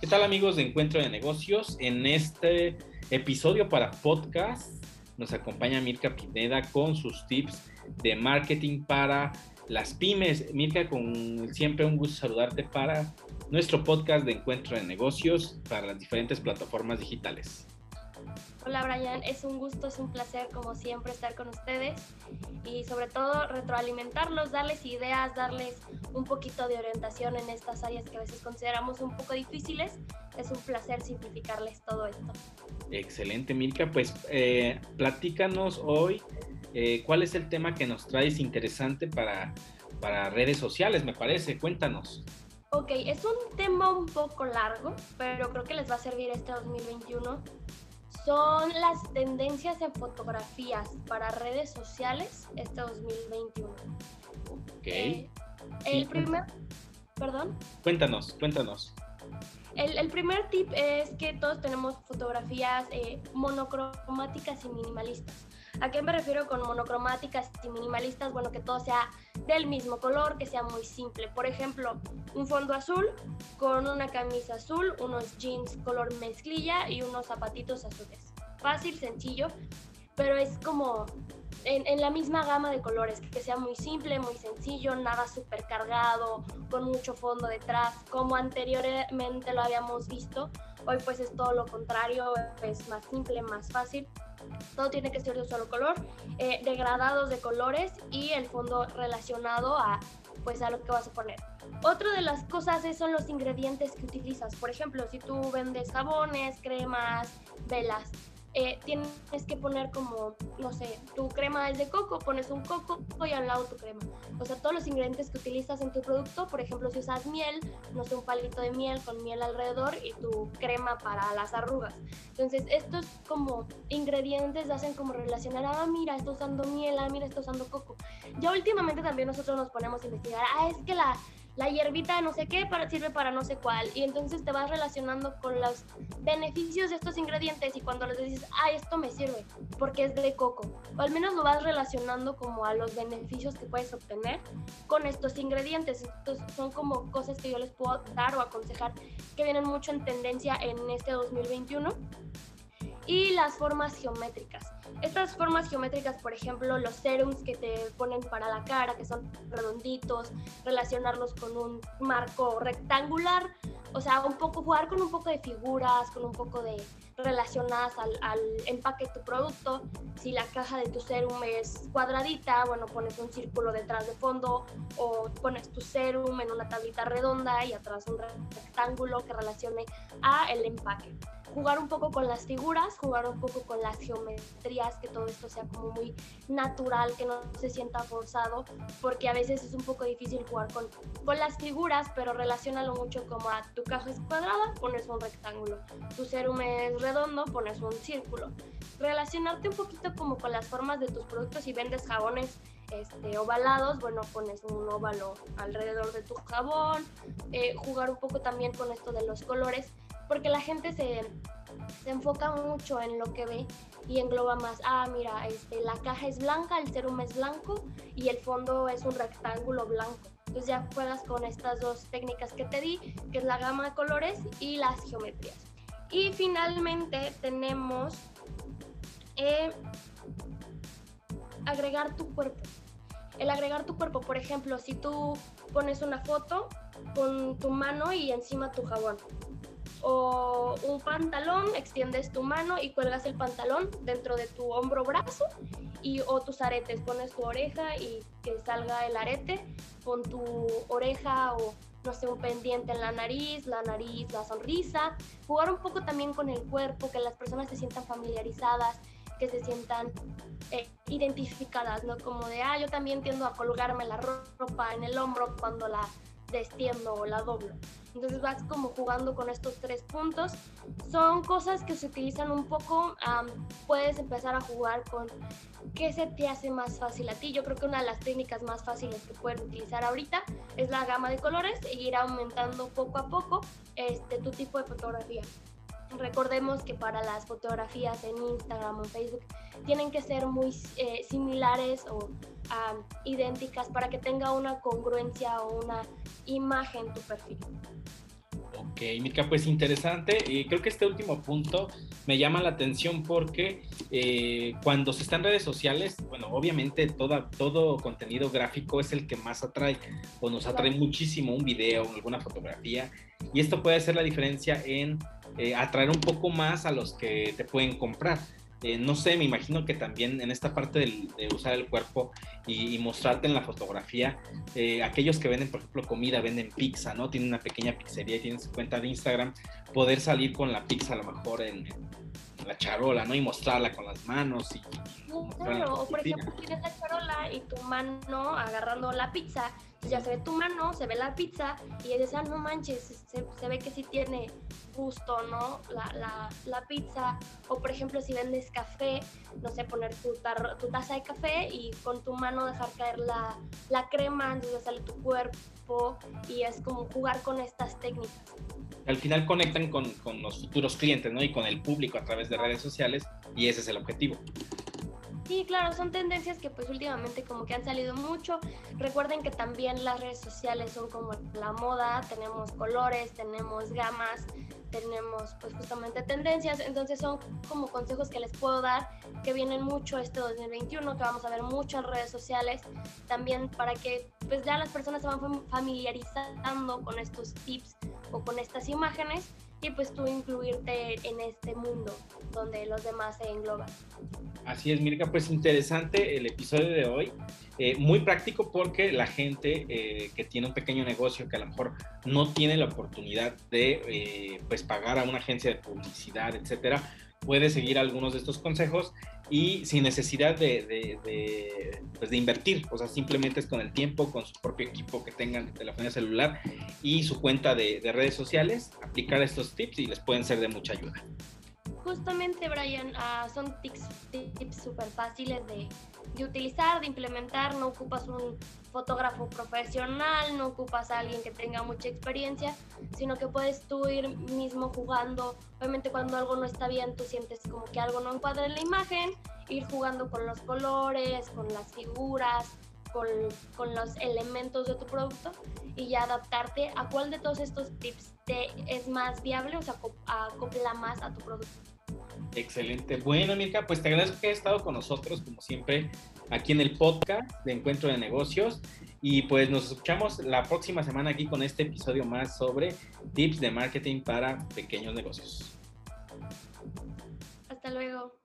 ¿Qué tal amigos de Encuentro de Negocios? En este episodio para podcast nos acompaña Mirka Pineda con sus tips de marketing para las pymes. Mirka, con siempre un gusto saludarte para nuestro podcast de Encuentro de Negocios para las diferentes plataformas digitales. Hola Brian, es un gusto, es un placer como siempre estar con ustedes y sobre todo retroalimentarlos, darles ideas, darles un poquito de orientación en estas áreas que a veces consideramos un poco difíciles. Es un placer simplificarles todo esto. Excelente, Milka. Pues eh, platícanos hoy eh, cuál es el tema que nos traes interesante para, para redes sociales, me parece. Cuéntanos. Ok, es un tema un poco largo, pero creo que les va a servir este 2021 son las tendencias en fotografías para redes sociales este 2021. Ok. Eh, el primer, perdón. Cuéntanos, cuéntanos. El, el, primer tip es que todos tenemos fotografías eh, monocromáticas y minimalistas. ¿A qué me refiero con monocromáticas y minimalistas? Bueno, que todo sea del mismo color, que sea muy simple. Por ejemplo, un fondo azul con una camisa azul, unos jeans color mezclilla y unos zapatitos azules. Fácil, sencillo, pero es como en, la misma gama de colores, que sea muy simple, muy sencillo, nada súper cargado, con mucho fondo detrás, como anteriormente lo habíamos visto. Hoy pues es todo lo contrario, es más simple, más fácil todo tiene que ser de un solo color, eh, degradados de colores y el fondo relacionado a, pues, a lo que vas a poner. Otra de las cosas son los ingredientes que utilizas. Por ejemplo, si tú vendes jabones, cremas, velas, eh, tienes que poner como, no sé, tu crema es de coco, pones un coco y al lado tu crema. O sea, todos los ingredientes que utilizas en tu producto, por ejemplo, si usas miel, no sé, un palito de miel con miel alrededor y tu crema para las arrugas. Entonces, estos como ingredientes hacen como relacionar, ah, mira, está usando miel, ah, mira, está usando coco. Ya últimamente también nosotros nos ponemos a investigar, ah, es que la la hierbita no sé qué para, sirve para no sé cuál. Y entonces te vas relacionando con los beneficios de estos ingredientes y cuando les dices, ah, esto me sirve porque es de coco. O al menos lo vas relacionando como a los beneficios que puedes obtener con estos ingredientes. Estos son como cosas que yo les puedo dar o aconsejar que vienen mucho en tendencia en este 2021 y las formas geométricas. Estas formas geométricas, por ejemplo, los serums que te ponen para la cara, que son redonditos, relacionarlos con un marco rectangular, o sea, un poco jugar con un poco de figuras, con un poco de relacionadas al, empaque de tu producto. Si la caja de tu serum es cuadradita, bueno, pones un círculo detrás de fondo o pones tu serum en una tablita redonda y atrás un rectángulo que relacione a el empaque jugar un poco con las figuras, jugar un poco con las geometrías, que todo esto sea como muy natural, que no se sienta forzado, porque a veces es un poco difícil jugar con, con las figuras, pero relacionalo mucho como a tu caja es cuadrada, pones un rectángulo, tu serum es redondo, pones un círculo. Relacionarte un poquito como con las formas de tus productos, si vendes jabones este, ovalados, bueno, pones un óvalo alrededor de tu jabón, eh, jugar un poco también con esto de los colores, porque la gente se, se, enfoca mucho en lo que ve y engloba más, ah, mira, este, la caja es blanca, el serum es blanco y el fondo es un rectángulo blanco. Entonces ya juegas con estas dos técnicas que te di, que es la gama de colores y las geometrías. Y finalmente tenemos eh, agregar tu cuerpo. El agregar tu cuerpo, por ejemplo, si tú pones una foto con tu mano y encima tu jabón, o un pantalón, extiendes tu mano y cuelgas el pantalón dentro de tu hombro brazo y o tus aretes, pones tu oreja y que salga el arete, con tu oreja o no sé, un pendiente en la nariz, la nariz, la sonrisa, jugar un poco también con el cuerpo, que las personas se sientan familiarizadas, que se sientan eh, identificadas, ¿no? Como de, ah, yo también tiendo a colgarme la ropa en el hombro cuando la destiendo o la doblo. Entonces vas como jugando con estos tres puntos. Son cosas que se utilizan un poco. puedes empezar a jugar con qué se te hace más fácil a ti. Yo creo que una de las técnicas más fáciles que puedes utilizar ahorita es la gama de colores e ir aumentando poco a poco este, tu tipo de fotografía. Recordemos que para las fotografías en Instagram o Facebook tienen que ser muy eh, similares o idénticas para que tenga una congruencia o una imagen tu perfil. Ok, Ok, Mica, pues interesante. Y creo que este último punto me llama la atención porque eh, cuando se está en redes sociales, bueno, obviamente toda, todo contenido gráfico es el que más atrae o nos atrae muchísimo un video, alguna fotografía. Y esto puede hacer la diferencia en eh, atraer un poco más a los que te pueden comprar. Eh, no sé, me imagino que también en esta parte de usar el cuerpo y, mostrarte en la fotografía, eh, aquellos que venden, por ejemplo, comida, venden pizza, ¿no? Tienen una pequeña pizzería y tienen su cuenta de Instagram, poder salir con la pizza a lo mejor en, la charola, ¿no? Y mostrarla con las manos. Y, claro, o por ejemplo, tienes la charola y tu mano agarrando la pizza ya se ve tu mano, se ve la pizza y dices, ah, no manches, se, ve que sí tiene gusto, ¿no? La, la, pizza. O por ejemplo, si vendes café, no sé, poner tu, tu taza de café y con tu mano dejar caer la, la crema, entonces sale tu cuerpo y es como jugar con estas técnicas. Al final conectan con, con los futuros clientes, ¿no? Y con el público a través de redes sociales y ese es el objetivo. Sí, claro, son tendencias que pues últimamente como que han salido mucho. Recuerden que también las redes sociales son como la moda, tenemos colores, tenemos gamas, tenemos pues justamente tendencias, entonces son como consejos que les puedo dar que vienen mucho este 2021, que vamos a ver mucho en redes sociales, también para que pues ya las personas se van familiarizando con estos tips o con estas imágenes y pues tú incluirte en este mundo donde los demás se engloban. Así es, Mirka, pues interesante el episodio de hoy, eh, muy práctico porque la gente eh, que tiene un pequeño negocio que a lo mejor no tiene la oportunidad de eh, pues pagar a una agencia de publicidad, etcétera, puede seguir algunos de estos consejos y sin necesidad de, de, pues de, invertir, o sea, simplemente es con el tiempo, con su propio equipo que tengan de celular y su cuenta de, redes sociales, aplicar estos tips y les pueden ser de mucha ayuda. Justamente, Brian, ah, son tips súper fáciles de, de utilizar, de implementar, no ocupas un fotógrafo profesional, no ocupas a alguien que tenga mucha experiencia, sino que puedes tú ir mismo jugando. Obviamente cuando algo no está bien, tú sientes como que algo no encuadra en la imagen, ir jugando con los colores, con las figuras, con, con los elementos de tu producto y ya adaptarte a cuál de todos estos tips te es más viable o sea, acopla más a tu producto. Excelente. Bueno, Mirka, pues te agradezco que hayas estado con nosotros, como siempre, aquí en el podcast de Encuentro de Negocios. Y pues nos escuchamos la próxima semana aquí con este episodio más sobre tips de marketing para pequeños negocios. Hasta luego.